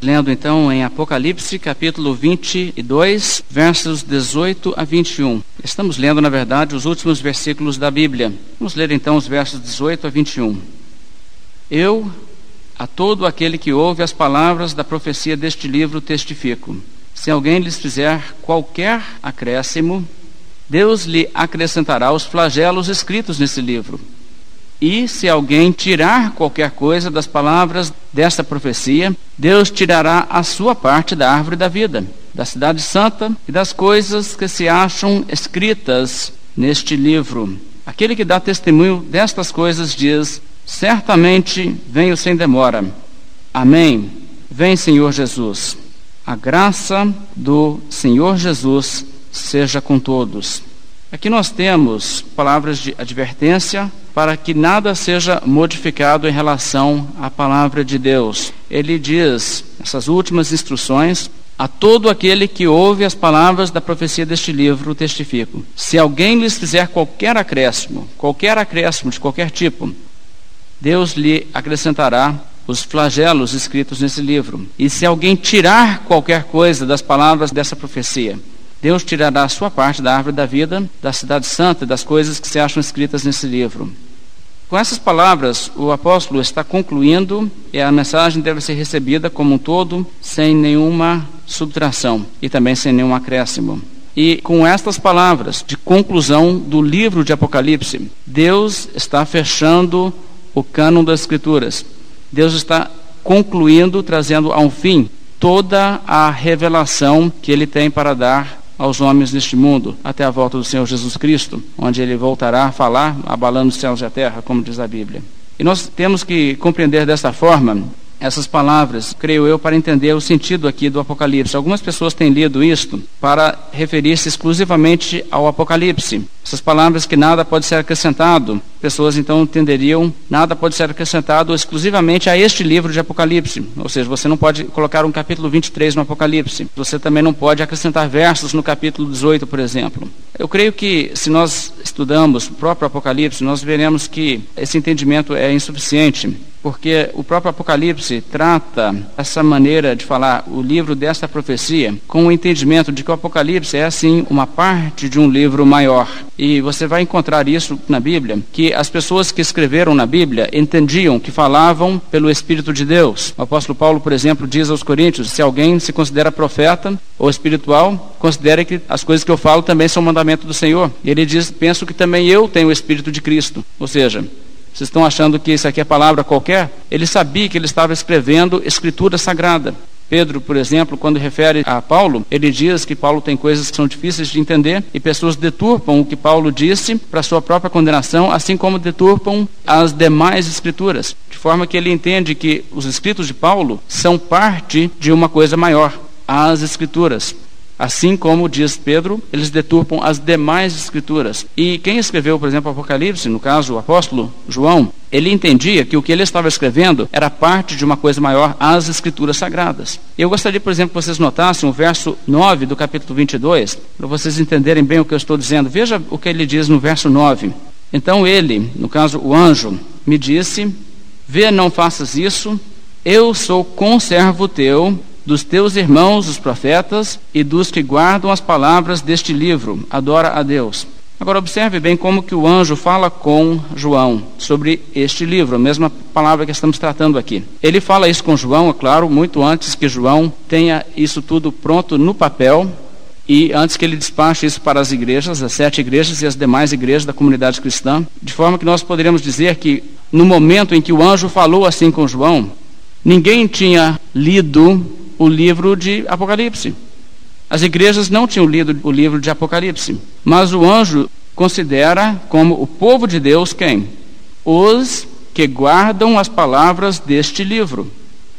Lendo então em Apocalipse, capítulo 22, versos 18 a 21. Estamos lendo, na verdade, os últimos versículos da Bíblia. Vamos ler então os versos 18 a 21. Eu, a todo aquele que ouve as palavras da profecia deste livro, testifico. Se alguém lhes fizer qualquer acréscimo, Deus lhe acrescentará os flagelos escritos nesse livro. E se alguém tirar qualquer coisa das palavras desta profecia, Deus tirará a sua parte da árvore da vida, da cidade santa e das coisas que se acham escritas neste livro. Aquele que dá testemunho destas coisas diz: Certamente venho sem demora. Amém. Vem, Senhor Jesus. A graça do Senhor Jesus seja com todos. Aqui nós temos palavras de advertência para que nada seja modificado em relação à palavra de Deus. Ele diz, essas últimas instruções, a todo aquele que ouve as palavras da profecia deste livro, testifico. Se alguém lhes fizer qualquer acréscimo, qualquer acréscimo de qualquer tipo, Deus lhe acrescentará os flagelos escritos nesse livro. E se alguém tirar qualquer coisa das palavras dessa profecia, Deus tirará a sua parte da árvore da vida, da cidade santa e das coisas que se acham escritas nesse livro. Com essas palavras, o apóstolo está concluindo e a mensagem deve ser recebida como um todo, sem nenhuma subtração e também sem nenhum acréscimo. E com estas palavras de conclusão do livro de Apocalipse, Deus está fechando o cânon das Escrituras. Deus está concluindo, trazendo a um fim toda a revelação que ele tem para dar aos homens neste mundo, até a volta do Senhor Jesus Cristo, onde ele voltará a falar, abalando os céus e a terra, como diz a Bíblia. E nós temos que compreender desta forma essas palavras, creio eu, para entender o sentido aqui do Apocalipse. Algumas pessoas têm lido isto para referir-se exclusivamente ao Apocalipse. Essas palavras que nada pode ser acrescentado, pessoas então entenderiam, nada pode ser acrescentado exclusivamente a este livro de Apocalipse. Ou seja, você não pode colocar um capítulo 23 no Apocalipse. Você também não pode acrescentar versos no capítulo 18, por exemplo. Eu creio que se nós estudamos o próprio Apocalipse, nós veremos que esse entendimento é insuficiente porque o próprio Apocalipse trata essa maneira de falar o livro desta profecia com o entendimento de que o Apocalipse é assim uma parte de um livro maior. E você vai encontrar isso na Bíblia, que as pessoas que escreveram na Bíblia entendiam que falavam pelo Espírito de Deus. O apóstolo Paulo, por exemplo, diz aos Coríntios: se alguém se considera profeta ou espiritual, considere que as coisas que eu falo também são mandamento do Senhor. E ele diz: penso que também eu tenho o Espírito de Cristo. Ou seja, vocês estão achando que isso aqui é palavra qualquer? Ele sabia que ele estava escrevendo escritura sagrada. Pedro, por exemplo, quando refere a Paulo, ele diz que Paulo tem coisas que são difíceis de entender e pessoas deturpam o que Paulo disse para sua própria condenação, assim como deturpam as demais escrituras, de forma que ele entende que os escritos de Paulo são parte de uma coisa maior, as escrituras. Assim como diz Pedro, eles deturpam as demais escrituras. E quem escreveu, por exemplo, Apocalipse, no caso o apóstolo João, ele entendia que o que ele estava escrevendo era parte de uma coisa maior, as escrituras sagradas. Eu gostaria, por exemplo, que vocês notassem o verso 9 do capítulo 22, para vocês entenderem bem o que eu estou dizendo. Veja o que ele diz no verso 9. Então ele, no caso o anjo, me disse: Vê, não faças isso, eu sou conservo teu dos teus irmãos, os profetas, e dos que guardam as palavras deste livro. Adora a Deus. Agora observe bem como que o anjo fala com João sobre este livro, a mesma palavra que estamos tratando aqui. Ele fala isso com João, é claro, muito antes que João tenha isso tudo pronto no papel e antes que ele despache isso para as igrejas, as sete igrejas e as demais igrejas da comunidade cristã, de forma que nós poderíamos dizer que no momento em que o anjo falou assim com João, ninguém tinha lido o livro de Apocalipse. As igrejas não tinham lido o livro de Apocalipse, mas o anjo considera como o povo de Deus quem? Os que guardam as palavras deste livro.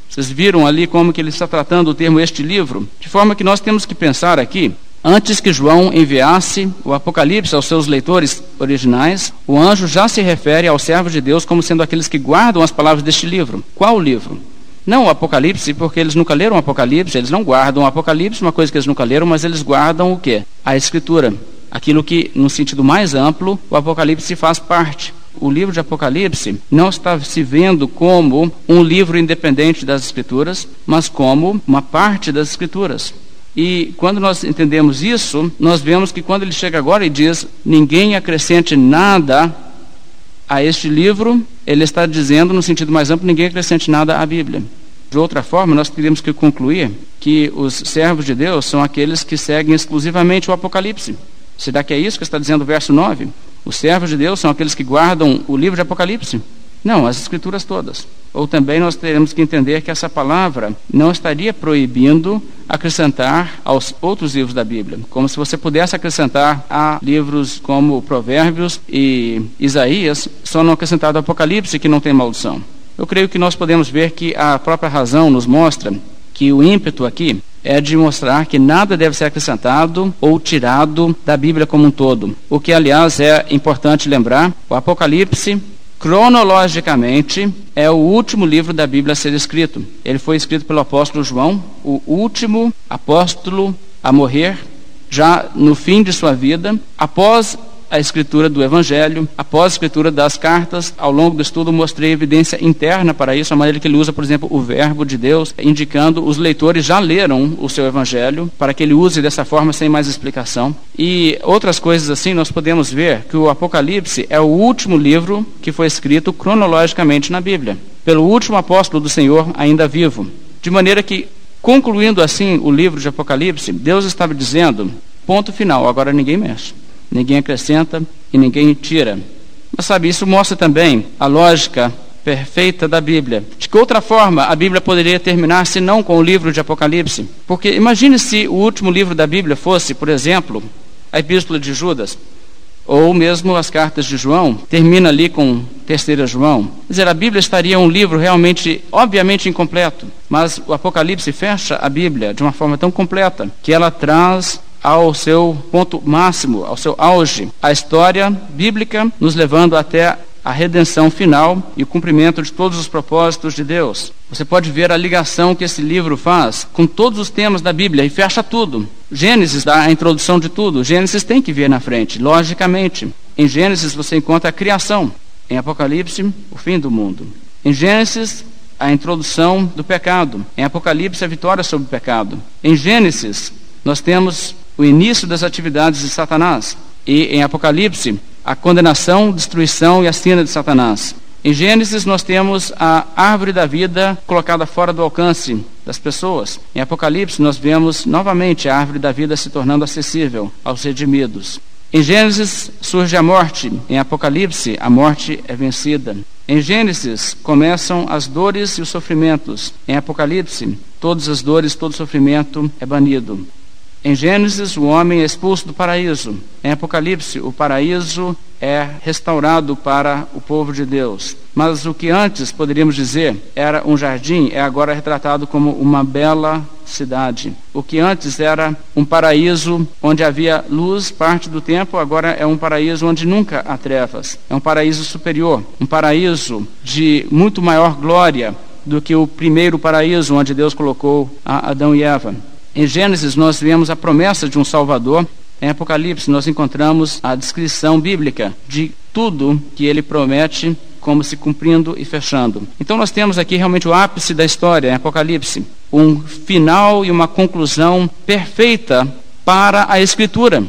Vocês viram ali como que ele está tratando o termo este livro? De forma que nós temos que pensar aqui, antes que João enviasse o Apocalipse aos seus leitores originais, o anjo já se refere aos servos de Deus como sendo aqueles que guardam as palavras deste livro. Qual livro? Não o Apocalipse, porque eles nunca leram o Apocalipse, eles não guardam o Apocalipse, uma coisa que eles nunca leram, mas eles guardam o quê? A Escritura. Aquilo que, no sentido mais amplo, o Apocalipse faz parte. o livro de Apocalipse não está se vendo como um livro independente das Escrituras, mas como uma parte das Escrituras. E quando nós entendemos isso, nós vemos que quando ele chega agora e diz: ninguém acrescente nada a este livro, ele está dizendo, no sentido mais amplo, ninguém acrescente nada à Bíblia. De outra forma, nós teríamos que concluir que os servos de Deus são aqueles que seguem exclusivamente o Apocalipse. Será que é isso que está dizendo o verso 9? Os servos de Deus são aqueles que guardam o livro de Apocalipse? Não, as escrituras todas. Ou também nós teremos que entender que essa palavra não estaria proibindo acrescentar aos outros livros da Bíblia, como se você pudesse acrescentar a livros como Provérbios e Isaías, só não acrescentado Apocalipse, que não tem maldição. Eu creio que nós podemos ver que a própria razão nos mostra que o ímpeto aqui é de mostrar que nada deve ser acrescentado ou tirado da Bíblia como um todo. O que, aliás, é importante lembrar: o Apocalipse cronologicamente, é o último livro da Bíblia a ser escrito. Ele foi escrito pelo apóstolo João, o último apóstolo a morrer, já no fim de sua vida, após a escritura do Evangelho, após a escritura das cartas, ao longo do estudo mostrei evidência interna para isso, a maneira que ele usa, por exemplo, o verbo de Deus, indicando os leitores já leram o seu Evangelho, para que ele use dessa forma sem mais explicação. E outras coisas assim, nós podemos ver que o Apocalipse é o último livro que foi escrito cronologicamente na Bíblia, pelo último apóstolo do Senhor ainda vivo. De maneira que, concluindo assim o livro de Apocalipse, Deus estava dizendo: ponto final, agora ninguém mexe ninguém acrescenta e ninguém tira. Mas sabe, isso mostra também a lógica perfeita da Bíblia. De que outra forma a Bíblia poderia terminar se não com o livro de Apocalipse? Porque imagine se o último livro da Bíblia fosse, por exemplo, a Epístola de Judas, ou mesmo as cartas de João, termina ali com terceira João. Quer dizer, a Bíblia estaria um livro realmente, obviamente incompleto, mas o Apocalipse fecha a Bíblia de uma forma tão completa que ela traz ao seu ponto máximo, ao seu auge, a história bíblica nos levando até a redenção final e o cumprimento de todos os propósitos de Deus. Você pode ver a ligação que esse livro faz com todos os temas da Bíblia e fecha tudo. Gênesis dá a introdução de tudo. Gênesis tem que vir na frente, logicamente. Em Gênesis você encontra a criação. Em Apocalipse, o fim do mundo. Em Gênesis, a introdução do pecado. Em Apocalipse, a vitória sobre o pecado. Em Gênesis, nós temos o início das atividades de Satanás. E em Apocalipse, a condenação, destruição e a cena de Satanás. Em Gênesis, nós temos a árvore da vida colocada fora do alcance das pessoas. Em Apocalipse, nós vemos novamente a árvore da vida se tornando acessível aos redimidos. Em Gênesis surge a morte, em Apocalipse, a morte é vencida. Em Gênesis começam as dores e os sofrimentos. Em Apocalipse, todas as dores, todo sofrimento é banido. Em Gênesis, o homem é expulso do paraíso. Em Apocalipse, o paraíso é restaurado para o povo de Deus. Mas o que antes poderíamos dizer era um jardim é agora retratado como uma bela cidade. O que antes era um paraíso onde havia luz parte do tempo, agora é um paraíso onde nunca há trevas. É um paraíso superior, um paraíso de muito maior glória do que o primeiro paraíso onde Deus colocou Adão e Eva. Em Gênesis, nós vemos a promessa de um Salvador. Em Apocalipse, nós encontramos a descrição bíblica de tudo que ele promete como se cumprindo e fechando. Então nós temos aqui realmente o ápice da história, em Apocalipse, um final e uma conclusão perfeita para a Escritura.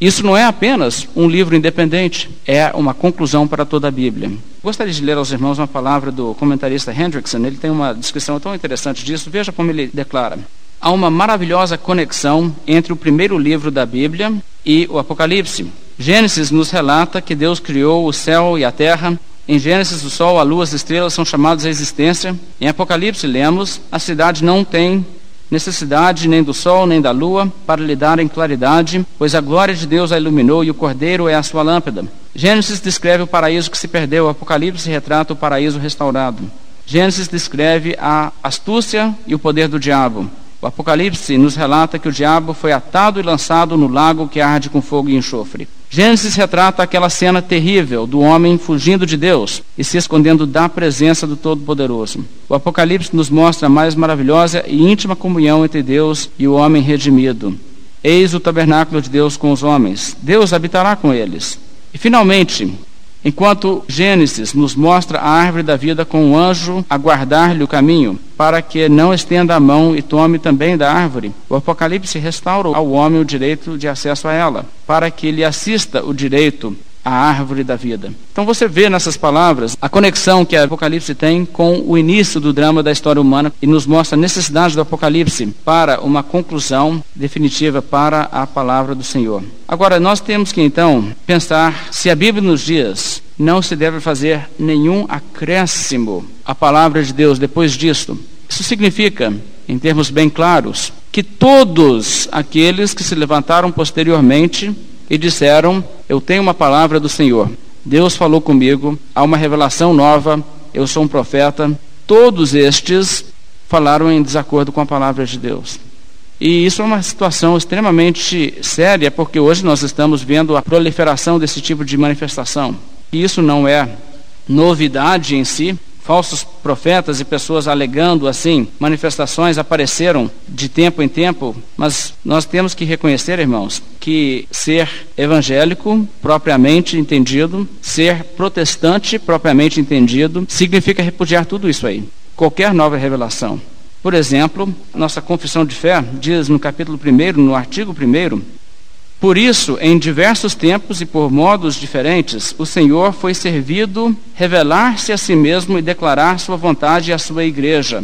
Isso não é apenas um livro independente, é uma conclusão para toda a Bíblia. Gostaria de ler aos irmãos uma palavra do comentarista Hendrickson, ele tem uma descrição tão interessante disso, veja como ele declara há uma maravilhosa conexão entre o primeiro livro da Bíblia e o Apocalipse. Gênesis nos relata que Deus criou o céu e a terra. Em Gênesis, o sol, a lua, as estrelas são chamados à existência. Em Apocalipse, lemos: a cidade não tem necessidade nem do sol nem da lua para lhe darem claridade, pois a glória de Deus a iluminou e o cordeiro é a sua lâmpada. Gênesis descreve o paraíso que se perdeu, Apocalipse retrata o paraíso restaurado. Gênesis descreve a astúcia e o poder do diabo. O Apocalipse nos relata que o diabo foi atado e lançado no lago que arde com fogo e enxofre. Gênesis retrata aquela cena terrível do homem fugindo de Deus e se escondendo da presença do Todo-Poderoso. O Apocalipse nos mostra a mais maravilhosa e íntima comunhão entre Deus e o homem redimido. Eis o tabernáculo de Deus com os homens. Deus habitará com eles. E finalmente, Enquanto Gênesis nos mostra a árvore da vida com um anjo a guardar-lhe o caminho, para que não estenda a mão e tome também da árvore, o Apocalipse restaura ao homem o direito de acesso a ela, para que lhe assista o direito a árvore da vida. Então você vê nessas palavras a conexão que o Apocalipse tem com o início do drama da história humana e nos mostra a necessidade do Apocalipse para uma conclusão definitiva para a palavra do Senhor. Agora nós temos que então pensar se a Bíblia nos diz não se deve fazer nenhum acréscimo à palavra de Deus depois disto. Isso significa, em termos bem claros, que todos aqueles que se levantaram posteriormente e disseram: Eu tenho uma palavra do Senhor. Deus falou comigo, há uma revelação nova, eu sou um profeta. Todos estes falaram em desacordo com a palavra de Deus. E isso é uma situação extremamente séria, porque hoje nós estamos vendo a proliferação desse tipo de manifestação. E isso não é novidade em si, falsos profetas e pessoas alegando assim, manifestações apareceram de tempo em tempo, mas nós temos que reconhecer, irmãos, que ser evangélico propriamente entendido, ser protestante propriamente entendido, significa repudiar tudo isso aí. Qualquer nova revelação. Por exemplo, nossa confissão de fé diz no capítulo 1, no artigo 1, por isso, em diversos tempos e por modos diferentes, o Senhor foi servido revelar-se a si mesmo e declarar sua vontade à sua igreja.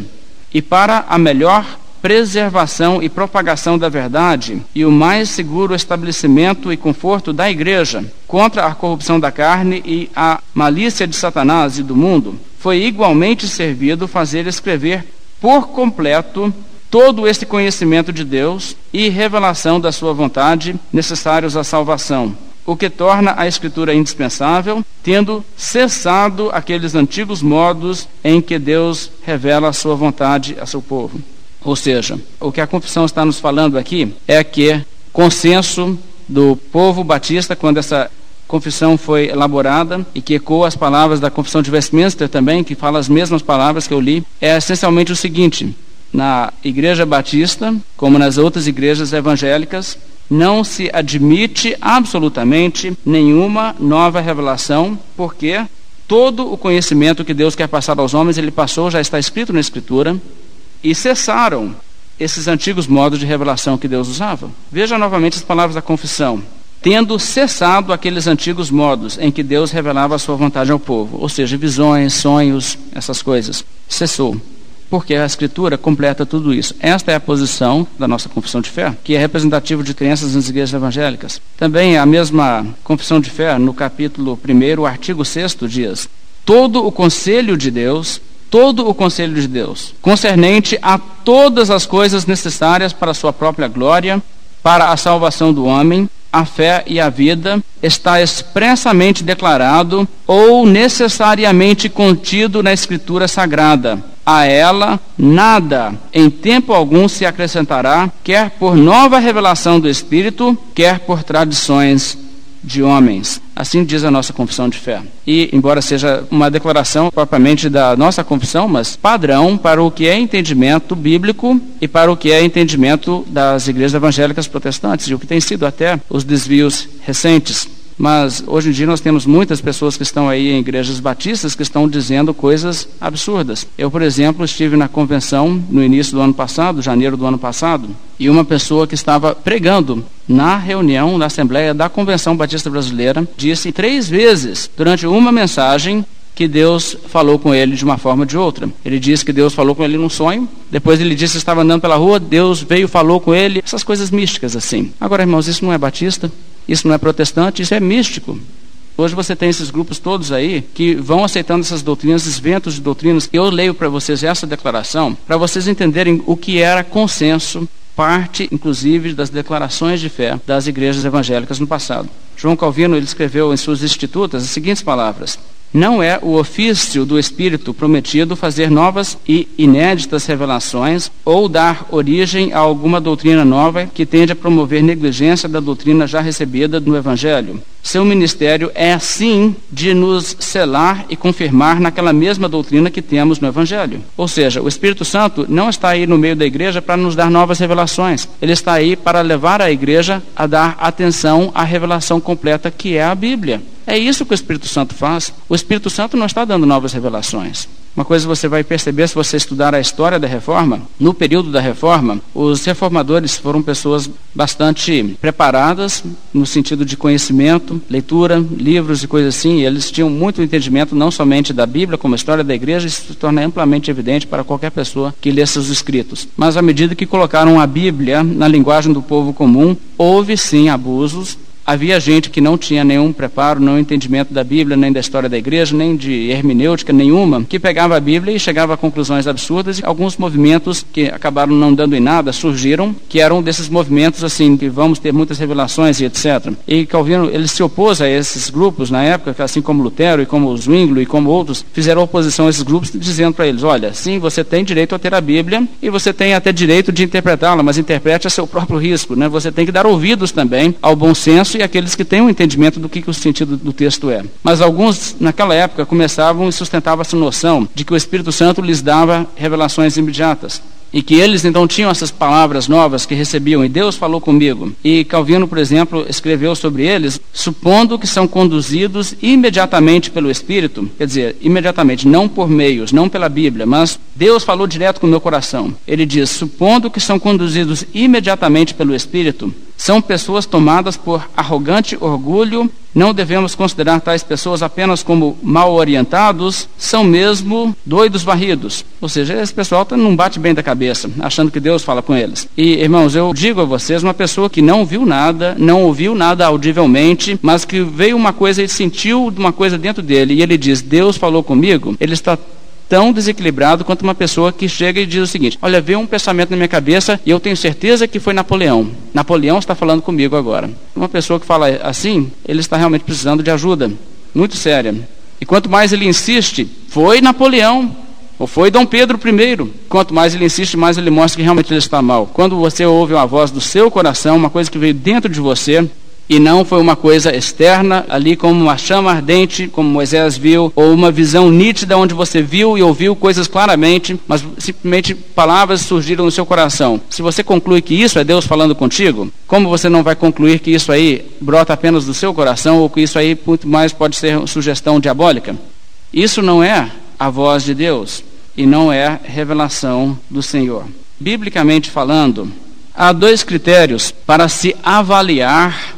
E para a melhor preservação e propagação da verdade e o mais seguro estabelecimento e conforto da igreja contra a corrupção da carne e a malícia de Satanás e do mundo, foi igualmente servido fazer escrever por completo todo este conhecimento de Deus e revelação da sua vontade necessários à salvação, o que torna a Escritura indispensável, tendo cessado aqueles antigos modos em que Deus revela a sua vontade a seu povo. Ou seja, o que a confissão está nos falando aqui é que consenso do povo batista, quando essa confissão foi elaborada e que ecoa as palavras da confissão de Westminster também, que fala as mesmas palavras que eu li, é essencialmente o seguinte: na Igreja Batista, como nas outras igrejas evangélicas, não se admite absolutamente nenhuma nova revelação, porque todo o conhecimento que Deus quer passar aos homens, ele passou, já está escrito na Escritura, e cessaram esses antigos modos de revelação que Deus usava. Veja novamente as palavras da confissão. Tendo cessado aqueles antigos modos em que Deus revelava a sua vontade ao povo, ou seja, visões, sonhos, essas coisas, cessou porque a Escritura completa tudo isso. Esta é a posição da nossa confissão de fé, que é representativa de crenças nas igrejas evangélicas. Também a mesma confissão de fé, no capítulo 1, artigo 6 diz: Todo o conselho de Deus, todo o conselho de Deus, concernente a todas as coisas necessárias para a sua própria glória, para a salvação do homem, a fé e a vida, está expressamente declarado ou necessariamente contido na Escritura Sagrada a ela nada em tempo algum se acrescentará, quer por nova revelação do Espírito, quer por tradições de homens. Assim diz a nossa confissão de fé. E, embora seja uma declaração propriamente da nossa confissão, mas padrão para o que é entendimento bíblico e para o que é entendimento das igrejas evangélicas protestantes, e o que tem sido até os desvios recentes. Mas hoje em dia nós temos muitas pessoas que estão aí em igrejas batistas que estão dizendo coisas absurdas. Eu, por exemplo, estive na convenção no início do ano passado, janeiro do ano passado, e uma pessoa que estava pregando na reunião da Assembleia da Convenção Batista Brasileira disse três vezes durante uma mensagem que Deus falou com ele de uma forma ou de outra. Ele disse que Deus falou com ele num sonho, depois ele disse que estava andando pela rua, Deus veio falou com ele, essas coisas místicas assim. Agora, irmãos, isso não é batista? Isso não é protestante, isso é místico. Hoje você tem esses grupos todos aí que vão aceitando essas doutrinas, esses ventos de doutrinas. Eu leio para vocês essa declaração para vocês entenderem o que era consenso, parte inclusive das declarações de fé das igrejas evangélicas no passado. João Calvino ele escreveu em suas institutas as seguintes palavras: não é o ofício do Espírito prometido fazer novas e inéditas revelações ou dar origem a alguma doutrina nova que tende a promover negligência da doutrina já recebida no Evangelho. Seu ministério é assim de nos selar e confirmar naquela mesma doutrina que temos no Evangelho. Ou seja, o Espírito Santo não está aí no meio da igreja para nos dar novas revelações. Ele está aí para levar a igreja a dar atenção à revelação completa que é a Bíblia. É isso que o Espírito Santo faz. O Espírito Santo não está dando novas revelações. Uma coisa você vai perceber se você estudar a história da reforma, no período da reforma, os reformadores foram pessoas bastante preparadas no sentido de conhecimento, leitura, livros e coisas assim, e eles tinham muito entendimento não somente da Bíblia, como a história da igreja, isso se torna amplamente evidente para qualquer pessoa que lê seus escritos. Mas à medida que colocaram a Bíblia na linguagem do povo comum, houve sim abusos, Havia gente que não tinha nenhum preparo, nenhum entendimento da Bíblia, nem da história da igreja, nem de hermenêutica nenhuma, que pegava a Bíblia e chegava a conclusões absurdas e alguns movimentos que acabaram não dando em nada surgiram, que eram desses movimentos assim, que vamos ter muitas revelações e etc. E Calvino, ele se opôs a esses grupos na época, assim como Lutero e como Zwinglio e como outros, fizeram oposição a esses grupos dizendo para eles, olha, sim, você tem direito a ter a Bíblia e você tem até direito de interpretá-la, mas interprete a seu próprio risco, né? Você tem que dar ouvidos também ao bom senso e aqueles que têm um entendimento do que, que o sentido do texto é. Mas alguns, naquela época, começavam e sustentavam essa noção de que o Espírito Santo lhes dava revelações imediatas. E que eles então tinham essas palavras novas que recebiam, e Deus falou comigo. E Calvino, por exemplo, escreveu sobre eles, supondo que são conduzidos imediatamente pelo Espírito, quer dizer, imediatamente, não por meios, não pela Bíblia, mas Deus falou direto com o meu coração. Ele diz: supondo que são conduzidos imediatamente pelo Espírito, são pessoas tomadas por arrogante orgulho. Não devemos considerar tais pessoas apenas como mal orientados, são mesmo doidos varridos. Ou seja, esse pessoal tá, não bate bem da cabeça, achando que Deus fala com eles. E, irmãos, eu digo a vocês, uma pessoa que não viu nada, não ouviu nada audivelmente, mas que veio uma coisa e sentiu uma coisa dentro dele, e ele diz: Deus falou comigo, ele está tão desequilibrado quanto uma pessoa que chega e diz o seguinte: Olha, veio um pensamento na minha cabeça e eu tenho certeza que foi Napoleão. Napoleão está falando comigo agora. Uma pessoa que fala assim, ele está realmente precisando de ajuda, muito séria. E quanto mais ele insiste, foi Napoleão. Ou foi Dom Pedro I. Quanto mais ele insiste, mais ele mostra que realmente ele está mal. Quando você ouve uma voz do seu coração, uma coisa que veio dentro de você, e não foi uma coisa externa, ali como uma chama ardente, como Moisés viu, ou uma visão nítida onde você viu e ouviu coisas claramente, mas simplesmente palavras surgiram no seu coração. Se você conclui que isso é Deus falando contigo, como você não vai concluir que isso aí brota apenas do seu coração ou que isso aí muito mais pode ser sugestão diabólica? Isso não é a voz de Deus e não é revelação do Senhor. Biblicamente falando, há dois critérios para se avaliar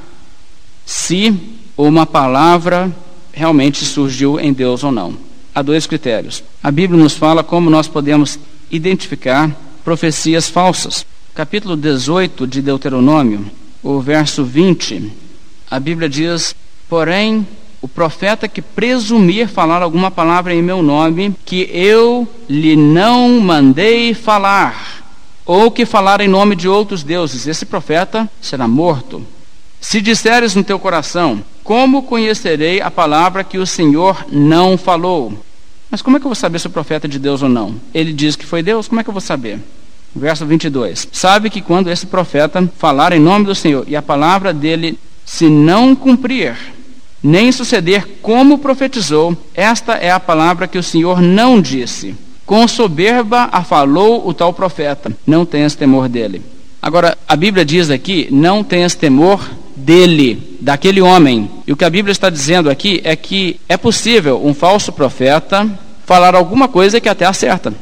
se uma palavra realmente surgiu em Deus ou não. Há dois critérios. A Bíblia nos fala como nós podemos identificar profecias falsas. Capítulo 18 de Deuteronômio, o verso 20, a Bíblia diz: Porém, o profeta que presumir falar alguma palavra em meu nome, que eu lhe não mandei falar, ou que falar em nome de outros deuses, esse profeta será morto. Se disseres no teu coração, como conhecerei a palavra que o Senhor não falou? Mas como é que eu vou saber se o profeta é de Deus ou não? Ele diz que foi Deus, como é que eu vou saber? Verso 22. Sabe que quando esse profeta falar em nome do Senhor e a palavra dele se não cumprir, nem suceder como profetizou, esta é a palavra que o Senhor não disse. Com soberba a falou o tal profeta, não tenhas temor dele. Agora, a Bíblia diz aqui: não tenhas temor dele, daquele homem. E o que a Bíblia está dizendo aqui é que é possível um falso profeta falar alguma coisa que até acerta.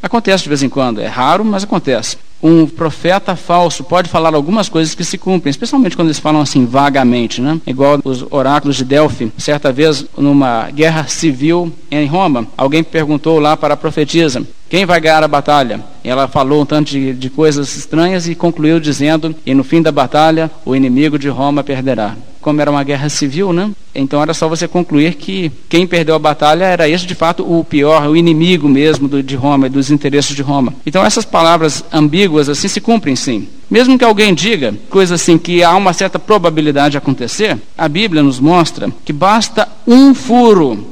Acontece de vez em quando, é raro, mas acontece. Um profeta falso pode falar algumas coisas que se cumprem, especialmente quando eles falam assim vagamente, né? Igual os oráculos de Delphi. Certa vez, numa guerra civil em Roma, alguém perguntou lá para a profetisa: quem vai ganhar a batalha? Ela falou um tanto de, de coisas estranhas e concluiu dizendo: E no fim da batalha, o inimigo de Roma perderá. Como era uma guerra civil, né? Então era só você concluir que quem perdeu a batalha era esse de fato o pior, o inimigo mesmo do, de Roma e dos interesses de Roma. Então essas palavras ambíguas assim se cumprem sim. Mesmo que alguém diga coisa assim que há uma certa probabilidade de acontecer, a Bíblia nos mostra que basta um furo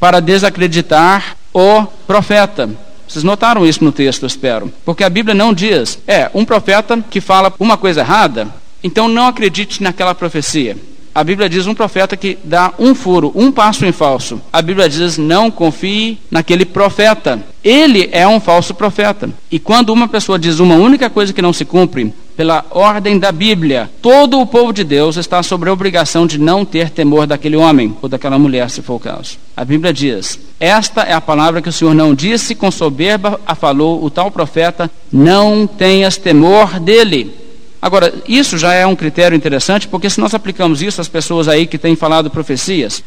para desacreditar o profeta. Vocês notaram isso no texto, eu espero. Porque a Bíblia não diz, é, um profeta que fala uma coisa errada, então não acredite naquela profecia. A Bíblia diz um profeta que dá um furo, um passo em falso. A Bíblia diz não confie naquele profeta. Ele é um falso profeta. E quando uma pessoa diz uma única coisa que não se cumpre, pela ordem da Bíblia, todo o povo de Deus está sobre a obrigação de não ter temor daquele homem ou daquela mulher, se for o caso. A Bíblia diz: Esta é a palavra que o Senhor não disse, com soberba a falou o tal profeta: Não tenhas temor dele. Agora, isso já é um critério interessante, porque se nós aplicamos isso às pessoas aí que têm falado profecias,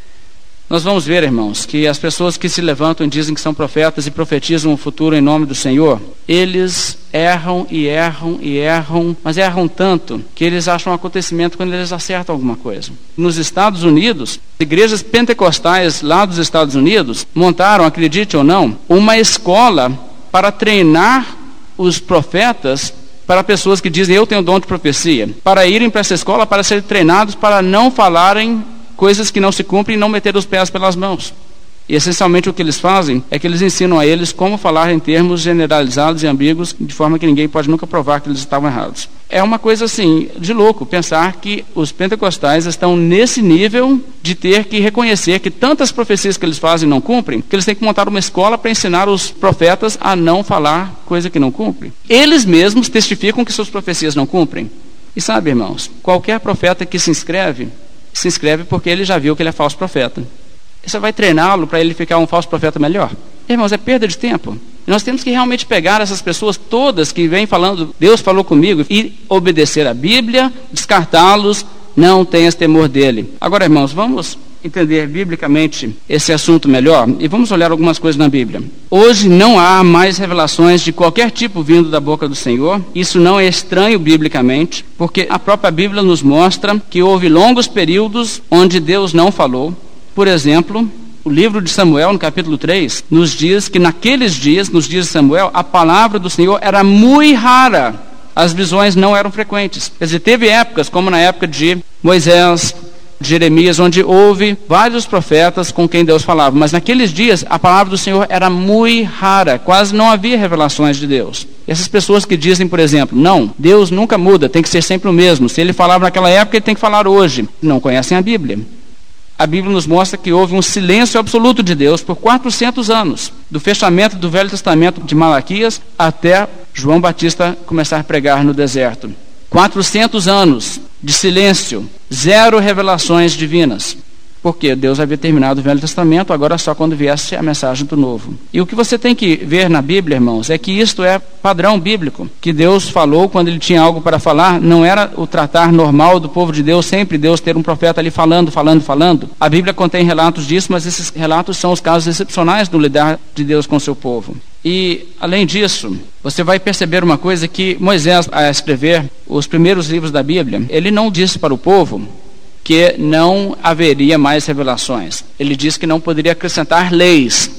nós vamos ver, irmãos, que as pessoas que se levantam e dizem que são profetas e profetizam o futuro em nome do Senhor, eles erram e erram e erram, mas erram tanto que eles acham um acontecimento quando eles acertam alguma coisa. Nos Estados Unidos, igrejas pentecostais lá dos Estados Unidos montaram, acredite ou não, uma escola para treinar os profetas para pessoas que dizem eu tenho dom de profecia, para irem para essa escola para serem treinados para não falarem coisas que não se cumprem e não meter os pés pelas mãos. E essencialmente o que eles fazem é que eles ensinam a eles como falar em termos generalizados e ambíguos, de forma que ninguém pode nunca provar que eles estavam errados. É uma coisa assim, de louco, pensar que os pentecostais estão nesse nível de ter que reconhecer que tantas profecias que eles fazem não cumprem, que eles têm que montar uma escola para ensinar os profetas a não falar coisa que não cumpre. Eles mesmos testificam que suas profecias não cumprem. E sabe, irmãos, qualquer profeta que se inscreve, se inscreve porque ele já viu que ele é falso profeta. Você vai treiná-lo para ele ficar um falso profeta melhor? Irmãos, é perda de tempo. Nós temos que realmente pegar essas pessoas todas que vêm falando, Deus falou comigo, e obedecer a Bíblia, descartá-los, não tenhas temor dele. Agora, irmãos, vamos entender biblicamente esse assunto melhor e vamos olhar algumas coisas na Bíblia. Hoje não há mais revelações de qualquer tipo vindo da boca do Senhor. Isso não é estranho biblicamente, porque a própria Bíblia nos mostra que houve longos períodos onde Deus não falou. Por exemplo, o livro de Samuel, no capítulo 3, nos diz que naqueles dias, nos dias de Samuel, a palavra do Senhor era muito rara. As visões não eram frequentes. Quer dizer, teve épocas, como na época de Moisés, de Jeremias, onde houve vários profetas com quem Deus falava, mas naqueles dias a palavra do Senhor era muito rara, quase não havia revelações de Deus. Essas pessoas que dizem, por exemplo, não, Deus nunca muda, tem que ser sempre o mesmo. Se ele falava naquela época, ele tem que falar hoje. Não conhecem a Bíblia. A Bíblia nos mostra que houve um silêncio absoluto de Deus por 400 anos, do fechamento do Velho Testamento de Malaquias até João Batista começar a pregar no deserto. 400 anos de silêncio, zero revelações divinas. Porque Deus havia terminado o Velho Testamento, agora só quando viesse a mensagem do Novo. E o que você tem que ver na Bíblia, irmãos, é que isto é padrão bíblico. Que Deus falou quando ele tinha algo para falar, não era o tratar normal do povo de Deus, sempre Deus ter um profeta ali falando, falando, falando. A Bíblia contém relatos disso, mas esses relatos são os casos excepcionais do lidar de Deus com seu povo. E, além disso, você vai perceber uma coisa que Moisés, a escrever os primeiros livros da Bíblia, ele não disse para o povo que não haveria mais revelações. Ele disse que não poderia acrescentar leis.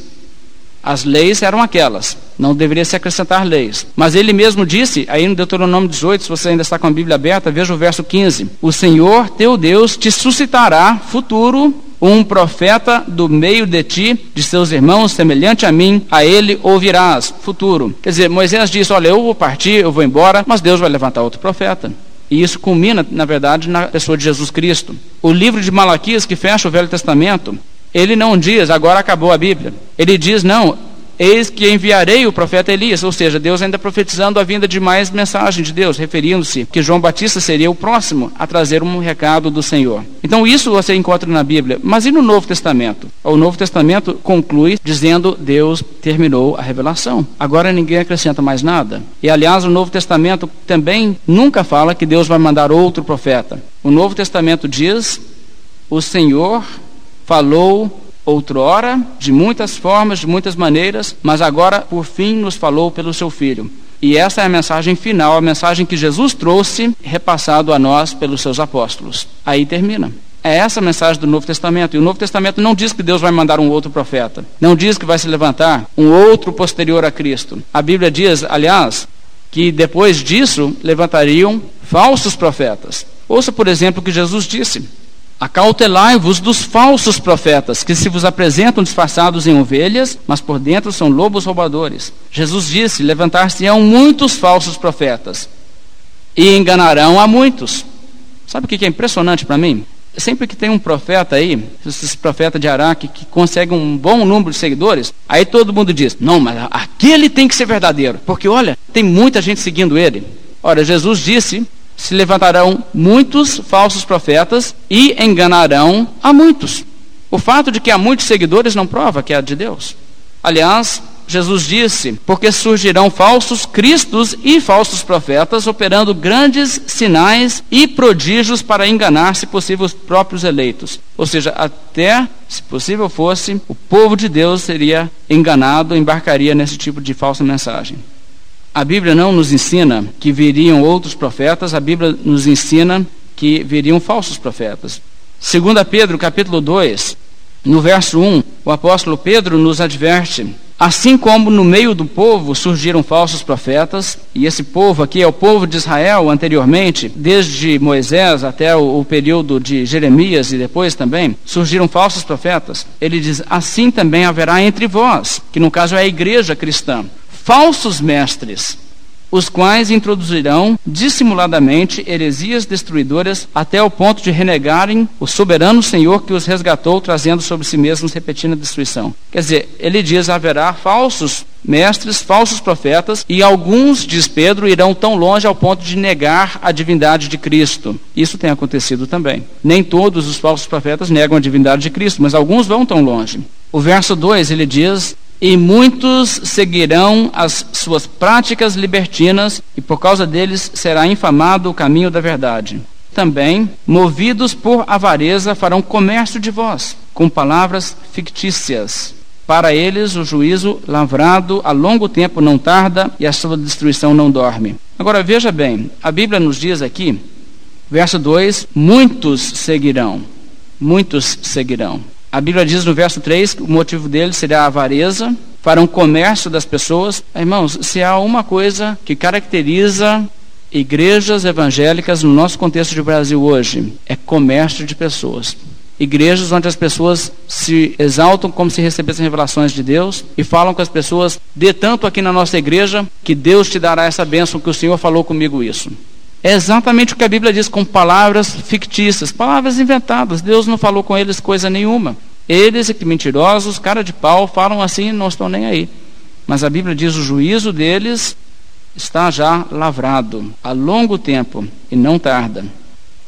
As leis eram aquelas, não deveria se acrescentar leis. Mas ele mesmo disse, aí no Deuteronômio 18, se você ainda está com a Bíblia aberta, veja o verso 15: O Senhor teu Deus te suscitará futuro um profeta do meio de ti, de seus irmãos, semelhante a mim, a ele ouvirás. Futuro. Quer dizer, Moisés disse: Olha, eu vou partir, eu vou embora, mas Deus vai levantar outro profeta. E isso culmina, na verdade, na pessoa de Jesus Cristo. O livro de Malaquias, que fecha o Velho Testamento, ele não diz, agora acabou a Bíblia. Ele diz, não, Eis que enviarei o profeta Elias, ou seja, Deus ainda profetizando a vinda de mais mensagem de Deus, referindo-se que João Batista seria o próximo a trazer um recado do Senhor. Então isso você encontra na Bíblia, mas e no Novo Testamento? O Novo Testamento conclui dizendo Deus terminou a revelação. Agora ninguém acrescenta mais nada. E aliás, o Novo Testamento também nunca fala que Deus vai mandar outro profeta. O Novo Testamento diz: o Senhor falou outrora, de muitas formas, de muitas maneiras, mas agora, por fim, nos falou pelo seu Filho. E essa é a mensagem final, a mensagem que Jesus trouxe, repassado a nós pelos seus apóstolos. Aí termina. É essa a mensagem do Novo Testamento. E o Novo Testamento não diz que Deus vai mandar um outro profeta. Não diz que vai se levantar um outro posterior a Cristo. A Bíblia diz, aliás, que depois disso levantariam falsos profetas. Ouça, por exemplo, o que Jesus disse. Acautelai-vos dos falsos profetas, que se vos apresentam disfarçados em ovelhas, mas por dentro são lobos roubadores. Jesus disse: Levantar-se-ão muitos falsos profetas, e enganarão a muitos. Sabe o que é impressionante para mim? Sempre que tem um profeta aí, esse profeta de Araque, que consegue um bom número de seguidores, aí todo mundo diz: não, mas aquele tem que ser verdadeiro, porque olha, tem muita gente seguindo ele. Ora, Jesus disse: se levantarão muitos falsos profetas e enganarão a muitos. O fato de que há muitos seguidores não prova que é de Deus. Aliás, Jesus disse: Porque surgirão falsos cristos e falsos profetas, operando grandes sinais e prodígios para enganar, se possível, os próprios eleitos. Ou seja, até, se possível fosse, o povo de Deus seria enganado, embarcaria nesse tipo de falsa mensagem. A Bíblia não nos ensina que viriam outros profetas, a Bíblia nos ensina que viriam falsos profetas. 2 Pedro, capítulo 2, no verso 1, o apóstolo Pedro nos adverte Assim como no meio do povo surgiram falsos profetas, e esse povo aqui é o povo de Israel anteriormente, desde Moisés até o, período de Jeremias e depois também, surgiram falsos profetas. Ele diz: assim também haverá entre vós, que no caso é a igreja cristã, falsos mestres os quais introduzirão dissimuladamente heresias destruidoras até o ponto de renegarem o soberano Senhor que os resgatou, trazendo sobre si mesmos repetindo a destruição. Quer dizer, ele diz: haverá falsos mestres, falsos profetas, e alguns, diz Pedro, irão tão longe ao ponto de negar a divindade de Cristo. Isso tem acontecido também. Nem todos os falsos profetas negam a divindade de Cristo, mas alguns vão tão longe. O verso 2 ele diz: e muitos seguirão as suas práticas libertinas, e por causa deles será infamado o caminho da verdade. Também, movidos por avareza, farão comércio de vós, com palavras fictícias. Para eles, o juízo lavrado a longo tempo não tarda e a sua destruição não dorme. Agora veja bem, a Bíblia nos diz aqui, verso 2: muitos seguirão, muitos seguirão. A Bíblia diz no verso 3 que o motivo deles seria a avareza, farão comércio das pessoas. Irmãos, se há uma coisa que caracteriza igrejas evangélicas no nosso contexto de Brasil hoje, é comércio de pessoas. Igrejas onde as pessoas se exaltam como se recebessem revelações de Deus e falam com as pessoas, dê tanto aqui na nossa igreja que Deus te dará essa bênção que o Senhor falou comigo isso. É exatamente o que a Bíblia diz com palavras fictícias, palavras inventadas. Deus não falou com eles coisa nenhuma. Eles, que mentirosos, cara de pau, falam assim e não estão nem aí. Mas a Bíblia diz: o juízo deles está já lavrado há longo tempo e não tarda.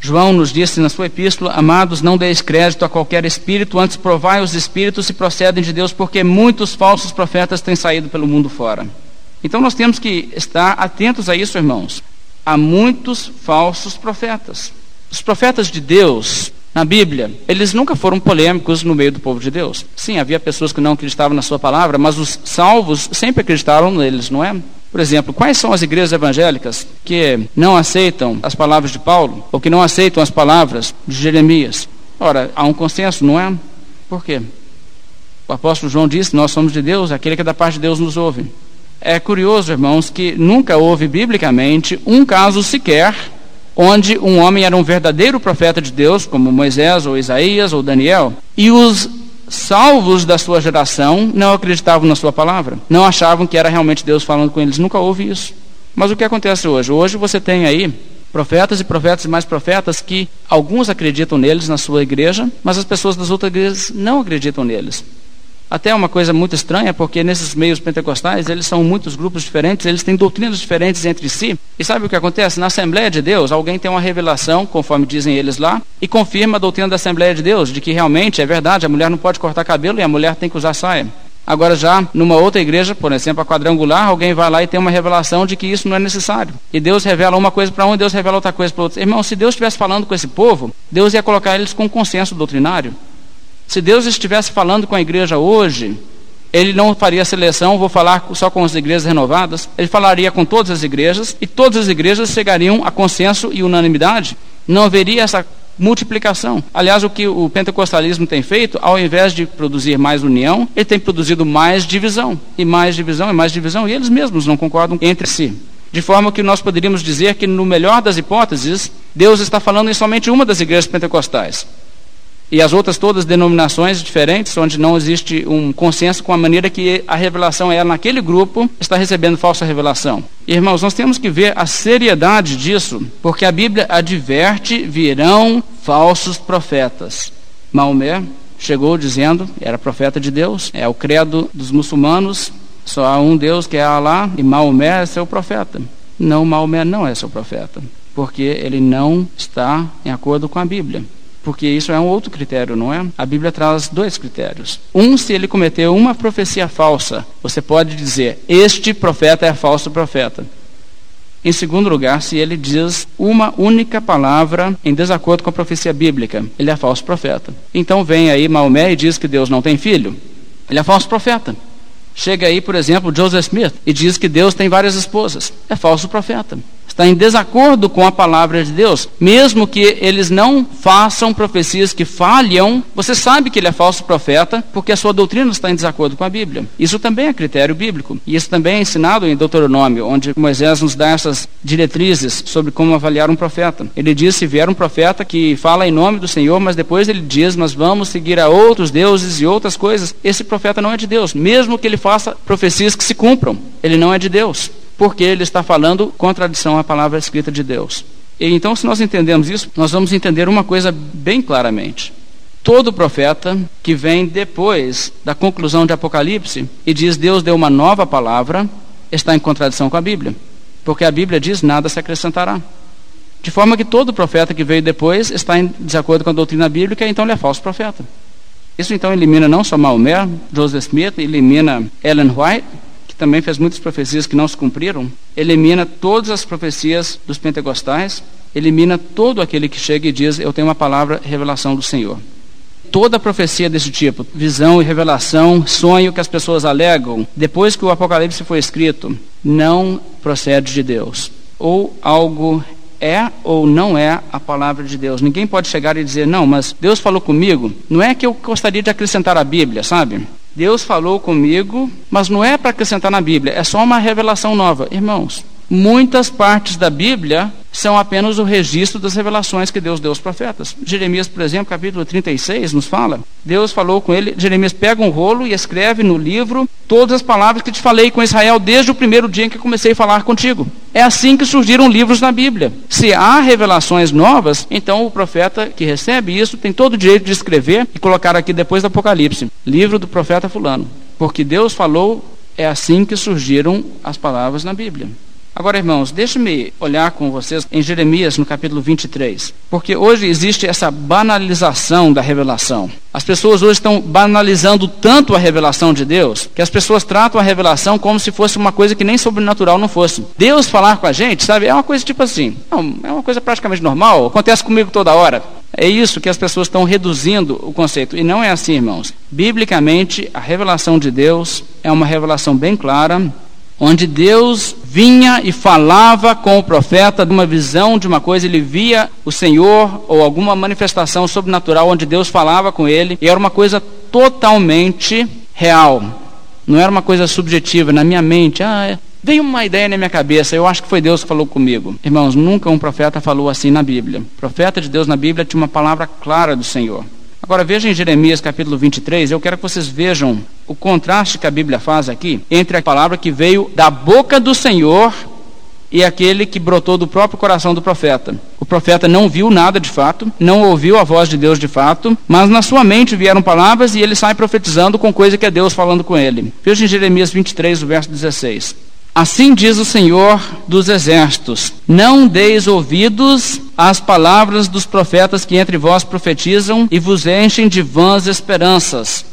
João nos disse na sua epístola: Amados, não deis crédito a qualquer espírito, antes provai os espíritos se procedem de Deus, porque muitos falsos profetas têm saído pelo mundo fora. Então nós temos que estar atentos a isso, irmãos há muitos falsos profetas. Os profetas de Deus, na Bíblia, eles nunca foram polêmicos no meio do povo de Deus. Sim, havia pessoas que não acreditavam na sua palavra, mas os salvos sempre acreditaram neles, não é? Por exemplo, quais são as igrejas evangélicas que não aceitam as palavras de Paulo ou que não aceitam as palavras de Jeremias? Ora, há um consenso, não é? Por quê? O apóstolo João disse: Nós somos de Deus, aquele que é da parte de Deus nos ouve. É curioso, irmãos, que nunca houve biblicamente um caso sequer onde um homem era um verdadeiro profeta de Deus, como Moisés ou Isaías ou Daniel, e os salvos da sua geração não acreditavam na sua palavra, não achavam que era realmente Deus falando com eles. Nunca houve isso. Mas o que acontece hoje? Hoje você tem aí profetas e profetas e mais profetas que alguns acreditam neles na sua igreja, mas as pessoas das outras igrejas não acreditam neles. Até uma coisa muito estranha, porque nesses meios pentecostais, eles são muitos grupos diferentes, eles têm doutrinas diferentes entre si. E sabe o que acontece? Na Assembleia de Deus, alguém tem uma revelação, conforme dizem eles lá, e confirma a doutrina da Assembleia de Deus, de que realmente é verdade, a mulher não pode cortar cabelo e a mulher tem que usar saia. Agora, já numa outra igreja, por exemplo, a quadrangular, alguém vai lá e tem uma revelação de que isso não é necessário. E Deus revela uma coisa para um Deus revela outra coisa para outro. Irmão, se Deus estivesse falando com esse povo, Deus ia colocar eles com consenso doutrinário. Se Deus estivesse falando com a igreja hoje, ele não faria seleção, vou falar só com as igrejas renovadas, ele falaria com todas as igrejas e todas as igrejas chegariam a consenso e unanimidade. Não haveria essa multiplicação. Aliás, o que o pentecostalismo tem feito, ao invés de produzir mais união, ele tem produzido mais divisão, e mais divisão, e mais divisão, e eles mesmos não concordam entre si. De forma que nós poderíamos dizer que, no melhor das hipóteses, Deus está falando em somente uma das igrejas pentecostais e as outras todas denominações diferentes, onde não existe um consenso com a maneira que a revelação é naquele grupo, está recebendo falsa revelação. Irmãos, nós temos que ver a seriedade disso, porque a Bíblia adverte: virão falsos profetas. Maomé chegou dizendo, era profeta de Deus, é o credo dos muçulmanos, só há um Deus que é Alá e Maomé é seu profeta. Não, Maomé não é seu profeta, porque ele não está em acordo com a Bíblia. Porque isso é um outro critério, não é? A Bíblia traz dois critérios. Um, se ele cometeu uma profecia falsa, você pode dizer: Este profeta é falso profeta. Em segundo lugar, se ele diz uma única palavra em desacordo com a profecia bíblica, ele é falso profeta. Então vem aí Maomé e diz que Deus não tem filho, ele é falso profeta. Chega aí, por exemplo, Joseph Smith e diz que Deus tem várias esposas, é falso profeta está em desacordo com a palavra de Deus, mesmo que eles não façam profecias que falham, você sabe que ele é falso profeta, porque a sua doutrina está em desacordo com a Bíblia. Isso também é critério bíblico, e isso também é ensinado em Deuteronômio, onde Moisés nos dá essas diretrizes sobre como avaliar um profeta. Ele diz: se vier um profeta que fala em nome do Senhor, mas depois ele diz, mas vamos seguir a outros deuses e outras coisas, esse profeta não é de Deus, mesmo que ele faça profecias que se cumpram, ele não é de Deus porque ele está falando contradição à palavra escrita de Deus. E então, se nós entendemos isso, nós vamos entender uma coisa bem claramente. Todo profeta que vem depois da conclusão de Apocalipse e diz Deus deu uma nova palavra, está em contradição com a Bíblia. Porque a Bíblia diz nada se acrescentará. De forma que todo profeta que veio depois está em desacordo com a doutrina bíblica, então ele é falso profeta. Isso então elimina não só Maomé, Joseph Smith, elimina Ellen White, que também fez muitas profecias que não se cumpriram, elimina todas as profecias dos pentecostais, elimina todo aquele que chega e diz: Eu tenho uma palavra, revelação do Senhor. Toda profecia desse tipo, visão e revelação, sonho que as pessoas alegam, depois que o Apocalipse foi escrito, não procede de Deus. Ou algo é ou não é a palavra de Deus. Ninguém pode chegar e dizer, não, mas Deus falou comigo. Não é que eu gostaria de acrescentar a Bíblia, sabe? Deus falou comigo, mas não é para acrescentar na Bíblia, é só uma revelação nova. Irmãos, muitas partes da Bíblia são apenas o registro das revelações que Deus deu aos profetas. Jeremias, por exemplo, capítulo 36, nos fala: Deus falou com ele, Jeremias pega um rolo e escreve no livro todas as palavras que te falei com Israel desde o primeiro dia em que comecei a falar contigo. É assim que surgiram livros na Bíblia. Se há revelações novas, então o profeta que recebe isso tem todo o direito de escrever e colocar aqui depois do Apocalipse: livro do profeta Fulano. Porque Deus falou, é assim que surgiram as palavras na Bíblia. Agora, irmãos, deixe-me olhar com vocês em Jeremias, no capítulo 23, porque hoje existe essa banalização da revelação. As pessoas hoje estão banalizando tanto a revelação de Deus, que as pessoas tratam a revelação como se fosse uma coisa que nem sobrenatural não fosse. Deus falar com a gente, sabe, é uma coisa tipo assim, é uma coisa praticamente normal, acontece comigo toda hora. É isso que as pessoas estão reduzindo o conceito. E não é assim, irmãos. Biblicamente, a revelação de Deus é uma revelação bem clara, onde Deus vinha e falava com o profeta de uma visão de uma coisa, ele via o Senhor ou alguma manifestação sobrenatural onde Deus falava com ele, e era uma coisa totalmente real. Não era uma coisa subjetiva na minha mente. Ah, é, veio uma ideia na minha cabeça, eu acho que foi Deus que falou comigo. Irmãos, nunca um profeta falou assim na Bíblia. O profeta de Deus na Bíblia tinha uma palavra clara do Senhor. Agora veja em Jeremias capítulo 23, eu quero que vocês vejam o contraste que a Bíblia faz aqui entre a palavra que veio da boca do Senhor e aquele que brotou do próprio coração do profeta. O profeta não viu nada de fato, não ouviu a voz de Deus de fato, mas na sua mente vieram palavras e ele sai profetizando com coisa que é Deus falando com ele. Veja em Jeremias 23, o verso 16. Assim diz o Senhor dos Exércitos: Não deis ouvidos às palavras dos profetas que entre vós profetizam e vos enchem de vãs esperanças.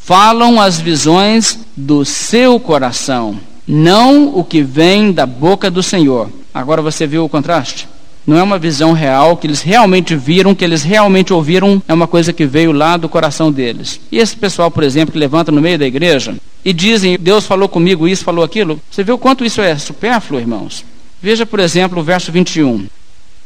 Falam as visões do seu coração, não o que vem da boca do Senhor. Agora você viu o contraste? Não é uma visão real, que eles realmente viram, que eles realmente ouviram, é uma coisa que veio lá do coração deles. E esse pessoal, por exemplo, que levanta no meio da igreja e dizem, Deus falou comigo isso, falou aquilo, você vê o quanto isso é supérfluo, irmãos? Veja, por exemplo, o verso 21.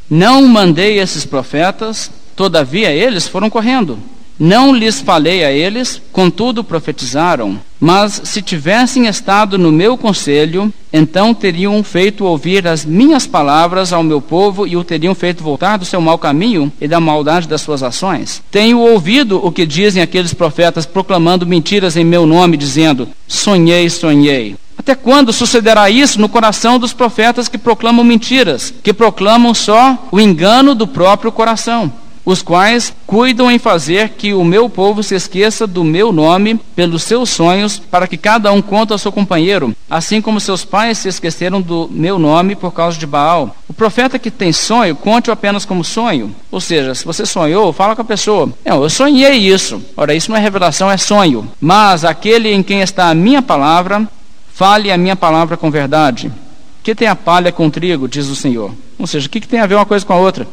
Não mandei esses profetas, todavia eles foram correndo. Não lhes falei a eles, contudo profetizaram. Mas se tivessem estado no meu conselho, então teriam feito ouvir as minhas palavras ao meu povo e o teriam feito voltar do seu mau caminho e da maldade das suas ações. Tenho ouvido o que dizem aqueles profetas proclamando mentiras em meu nome, dizendo: Sonhei, sonhei. Até quando sucederá isso no coração dos profetas que proclamam mentiras, que proclamam só o engano do próprio coração? Os quais cuidam em fazer que o meu povo se esqueça do meu nome pelos seus sonhos, para que cada um conte ao seu companheiro, assim como seus pais se esqueceram do meu nome por causa de Baal. O profeta que tem sonho, conte-o apenas como sonho. Ou seja, se você sonhou, fala com a pessoa. Não, eu sonhei isso. Ora, isso não é revelação, é sonho. Mas aquele em quem está a minha palavra, fale a minha palavra com verdade. Que tem a palha com o trigo, diz o Senhor. Ou seja, o que tem a ver uma coisa com a outra?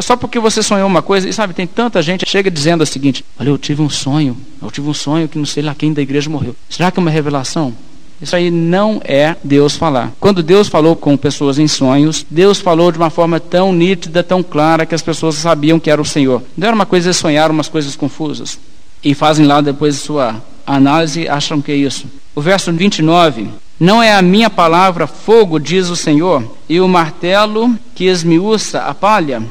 Só porque você sonhou uma coisa, e sabe, tem tanta gente chega dizendo o seguinte: Olha, eu tive um sonho, eu tive um sonho que não sei lá quem da igreja morreu. Será que é uma revelação? Isso aí não é Deus falar. Quando Deus falou com pessoas em sonhos, Deus falou de uma forma tão nítida, tão clara, que as pessoas sabiam que era o Senhor. Não era uma coisa de sonhar umas coisas confusas. E fazem lá depois sua análise acham que é isso. O verso 29 não é a minha palavra fogo, diz o Senhor, e o martelo que esmiuça a palha?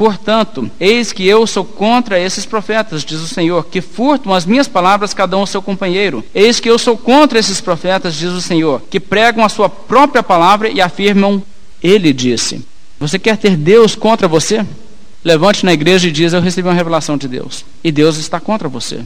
Portanto, eis que eu sou contra esses profetas, diz o Senhor, que furtam as minhas palavras cada um ao seu companheiro. Eis que eu sou contra esses profetas, diz o Senhor, que pregam a sua própria palavra e afirmam, ele disse. Você quer ter Deus contra você? Levante na igreja e diz: Eu recebi uma revelação de Deus. E Deus está contra você.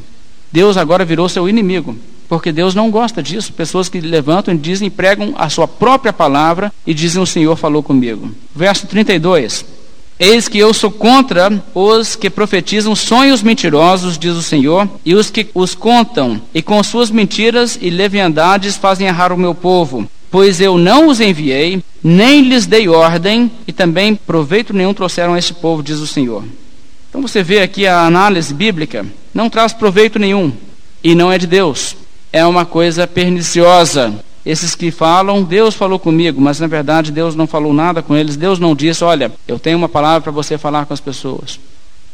Deus agora virou seu inimigo. Porque Deus não gosta disso. Pessoas que levantam e dizem, pregam a sua própria palavra e dizem: O Senhor falou comigo. Verso 32. Eis que eu sou contra os que profetizam sonhos mentirosos, diz o Senhor, e os que os contam, e com suas mentiras e leviandades fazem errar o meu povo. Pois eu não os enviei, nem lhes dei ordem, e também proveito nenhum trouxeram a este povo, diz o Senhor. Então você vê aqui a análise bíblica, não traz proveito nenhum, e não é de Deus. É uma coisa perniciosa, esses que falam, Deus falou comigo, mas na verdade Deus não falou nada com eles. Deus não disse, olha, eu tenho uma palavra para você falar com as pessoas.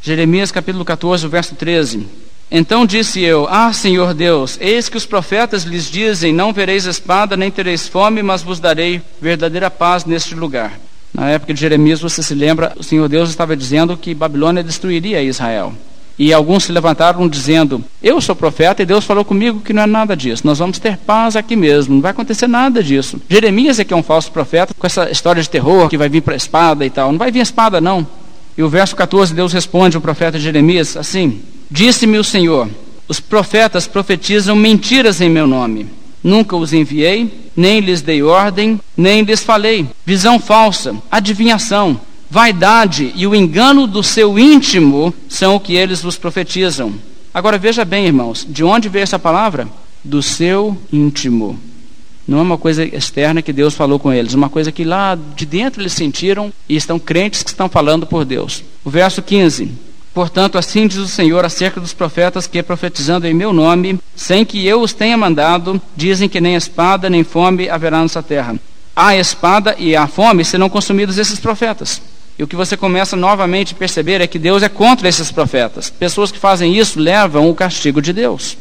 Jeremias capítulo 14, verso 13. Então disse eu: Ah, Senhor Deus, eis que os profetas lhes dizem: Não vereis espada, nem tereis fome, mas vos darei verdadeira paz neste lugar. Na época de Jeremias, você se lembra, o Senhor Deus estava dizendo que Babilônia destruiria Israel. E alguns se levantaram dizendo: Eu sou profeta e Deus falou comigo que não é nada disso. Nós vamos ter paz aqui mesmo, não vai acontecer nada disso. Jeremias é que é um falso profeta com essa história de terror que vai vir para a espada e tal. Não vai vir espada, não. E o verso 14, Deus responde ao profeta Jeremias assim: Disse-me o Senhor: Os profetas profetizam mentiras em meu nome. Nunca os enviei, nem lhes dei ordem, nem lhes falei. Visão falsa, adivinhação, vaidade e o engano do seu íntimo são o que eles vos profetizam. Agora veja bem, irmãos, de onde veio essa palavra? Do seu íntimo. Não é uma coisa externa que Deus falou com eles, uma coisa que lá de dentro eles sentiram e estão crentes que estão falando por Deus. O verso 15. Portanto, assim diz o Senhor acerca dos profetas que, profetizando em meu nome, sem que eu os tenha mandado, dizem que nem espada nem fome haverá nessa terra. A espada e a fome serão consumidos esses profetas. E o que você começa novamente a perceber é que Deus é contra esses profetas. Pessoas que fazem isso levam o castigo de Deus.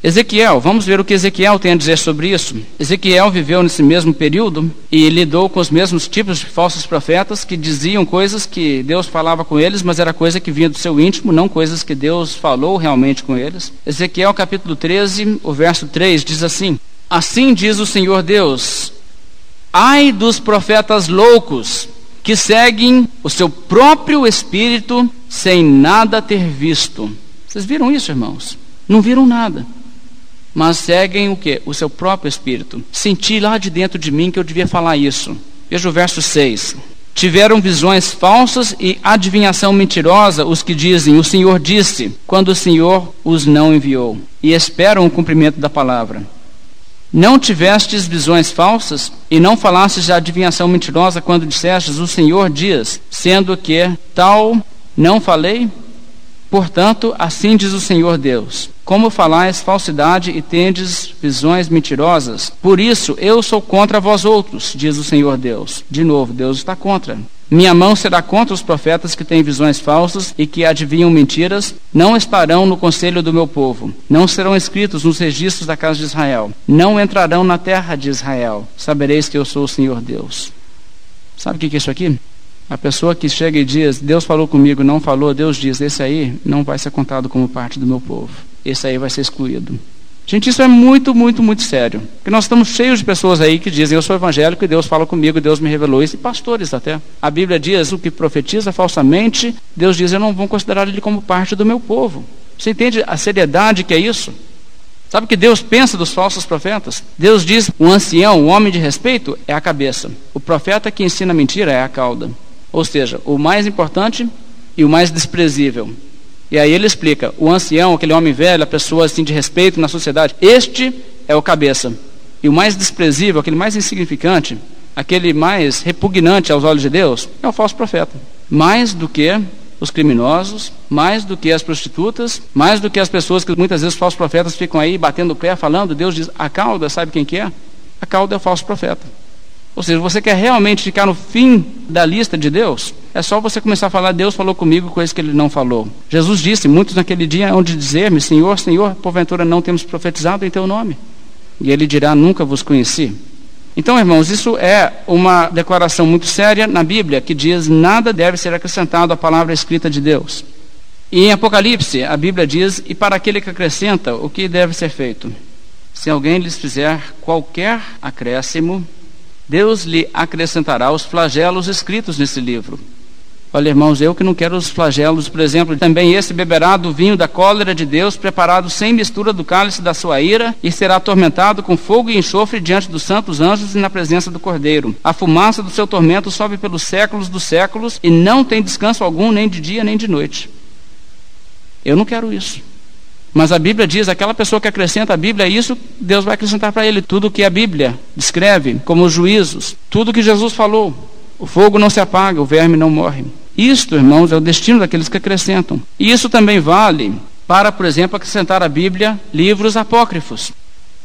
Ezequiel, vamos ver o que Ezequiel tem a dizer sobre isso. Ezequiel viveu nesse mesmo período e lidou com os mesmos tipos de falsos profetas que diziam coisas que Deus falava com eles, mas era coisa que vinha do seu íntimo, não coisas que Deus falou realmente com eles. Ezequiel capítulo 13, o verso 3 diz assim: Assim diz o Senhor Deus: Ai dos profetas loucos que seguem o seu próprio espírito sem nada ter visto. Vocês viram isso, irmãos? Não viram nada. Mas seguem o que? O seu próprio espírito. Senti lá de dentro de mim que eu devia falar isso. Veja o verso 6. Tiveram visões falsas e adivinhação mentirosa os que dizem: O Senhor disse, quando o Senhor os não enviou, e esperam o cumprimento da palavra. Não tivestes visões falsas e não falastes de adivinhação mentirosa quando dissestes: O Senhor diz, sendo que tal não falei? Portanto, assim diz o Senhor Deus: Como falais falsidade e tendes visões mentirosas? Por isso eu sou contra vós outros, diz o Senhor Deus. De novo, Deus está contra. Minha mão será contra os profetas que têm visões falsas e que adivinham mentiras, não estarão no conselho do meu povo, não serão escritos nos registros da casa de Israel, não entrarão na terra de Israel. Sabereis que eu sou o Senhor Deus. Sabe o que é isso aqui? A pessoa que chega e diz, Deus falou comigo, não falou, Deus diz, esse aí não vai ser contado como parte do meu povo. Esse aí vai ser excluído. Gente, isso é muito, muito, muito sério. Porque nós estamos cheios de pessoas aí que dizem, eu sou evangélico e Deus fala comigo, Deus me revelou isso, e pastores até. A Bíblia diz, o que profetiza falsamente, Deus diz, eu não vou considerar ele como parte do meu povo. Você entende a seriedade que é isso? Sabe o que Deus pensa dos falsos profetas? Deus diz: o ancião, o homem de respeito, é a cabeça. O profeta que ensina mentira é a cauda. Ou seja, o mais importante e o mais desprezível. E aí ele explica: o ancião, aquele homem velho, a pessoa assim de respeito na sociedade, este é o cabeça. E o mais desprezível, aquele mais insignificante, aquele mais repugnante aos olhos de Deus, é o falso profeta. Mais do que os criminosos, mais do que as prostitutas, mais do que as pessoas que muitas vezes os falsos profetas ficam aí batendo o pé falando, Deus diz, a cauda, sabe quem que é? A cauda é o falso profeta. Ou seja, você quer realmente ficar no fim da lista de Deus? É só você começar a falar, Deus falou comigo coisas que ele não falou. Jesus disse, muitos naquele dia hão de dizer-me, Senhor, Senhor, porventura não temos profetizado em teu nome. E ele dirá, nunca vos conheci. Então, irmãos, isso é uma declaração muito séria na Bíblia que diz nada deve ser acrescentado à palavra escrita de Deus. E em Apocalipse, a Bíblia diz: e para aquele que acrescenta, o que deve ser feito? Se alguém lhes fizer qualquer acréscimo, Deus lhe acrescentará os flagelos escritos nesse livro. Olha, irmãos, eu que não quero os flagelos, por exemplo, também esse beberá do vinho da cólera de Deus, preparado sem mistura do cálice da sua ira, e será atormentado com fogo e enxofre diante dos santos anjos e na presença do Cordeiro. A fumaça do seu tormento sobe pelos séculos dos séculos, e não tem descanso algum, nem de dia nem de noite. Eu não quero isso. Mas a Bíblia diz, aquela pessoa que acrescenta a Bíblia isso, Deus vai acrescentar para ele tudo o que a Bíblia descreve, como os juízos, tudo que Jesus falou. O fogo não se apaga, o verme não morre. Isto, irmãos, é o destino daqueles que acrescentam. E isso também vale para, por exemplo, acrescentar à Bíblia livros apócrifos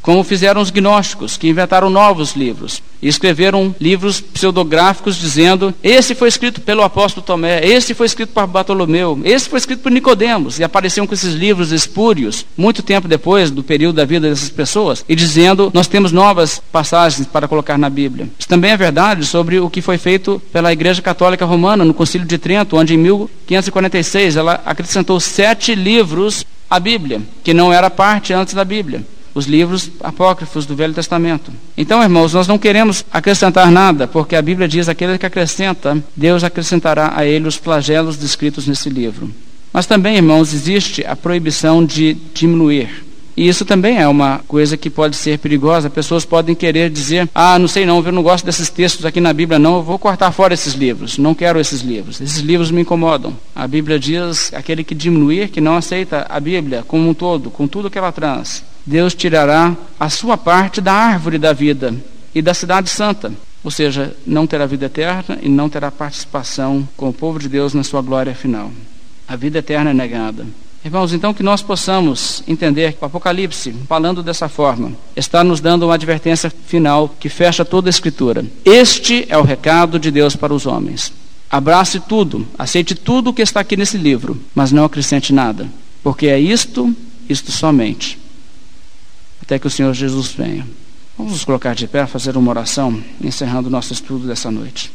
como fizeram os gnósticos, que inventaram novos livros e escreveram livros pseudográficos dizendo: esse foi escrito pelo apóstolo Tomé, esse foi escrito por Bartolomeu, esse foi escrito por Nicodemos, e apareciam com esses livros espúrios muito tempo depois do período da vida dessas pessoas e dizendo: nós temos novas passagens para colocar na Bíblia. Isso também é verdade sobre o que foi feito pela Igreja Católica Romana no Concílio de Trento, onde em 1546 ela acrescentou sete livros à Bíblia, que não era parte antes da Bíblia os livros apócrifos do Velho Testamento. Então, irmãos, nós não queremos acrescentar nada, porque a Bíblia diz: aquele que acrescenta, Deus acrescentará a ele os flagelos descritos nesse livro. Mas também, irmãos, existe a proibição de diminuir. E isso também é uma coisa que pode ser perigosa. Pessoas podem querer dizer: ah, não sei não, eu não gosto desses textos aqui na Bíblia, não, eu vou cortar fora esses livros, não quero esses livros. Esses livros me incomodam. A Bíblia diz: aquele que diminuir, que não aceita a Bíblia como um todo, com tudo que ela traz, Deus tirará a sua parte da árvore da vida e da cidade santa. Ou seja, não terá vida eterna e não terá participação com o povo de Deus na sua glória final. A vida eterna é negada. Irmãos, então que nós possamos entender que o Apocalipse, falando dessa forma, está nos dando uma advertência final que fecha toda a Escritura. Este é o recado de Deus para os homens. Abrace tudo, aceite tudo o que está aqui nesse livro, mas não acrescente nada, porque é isto, isto somente até que o Senhor Jesus venha. Vamos nos colocar de pé, fazer uma oração, encerrando o nosso estudo dessa noite.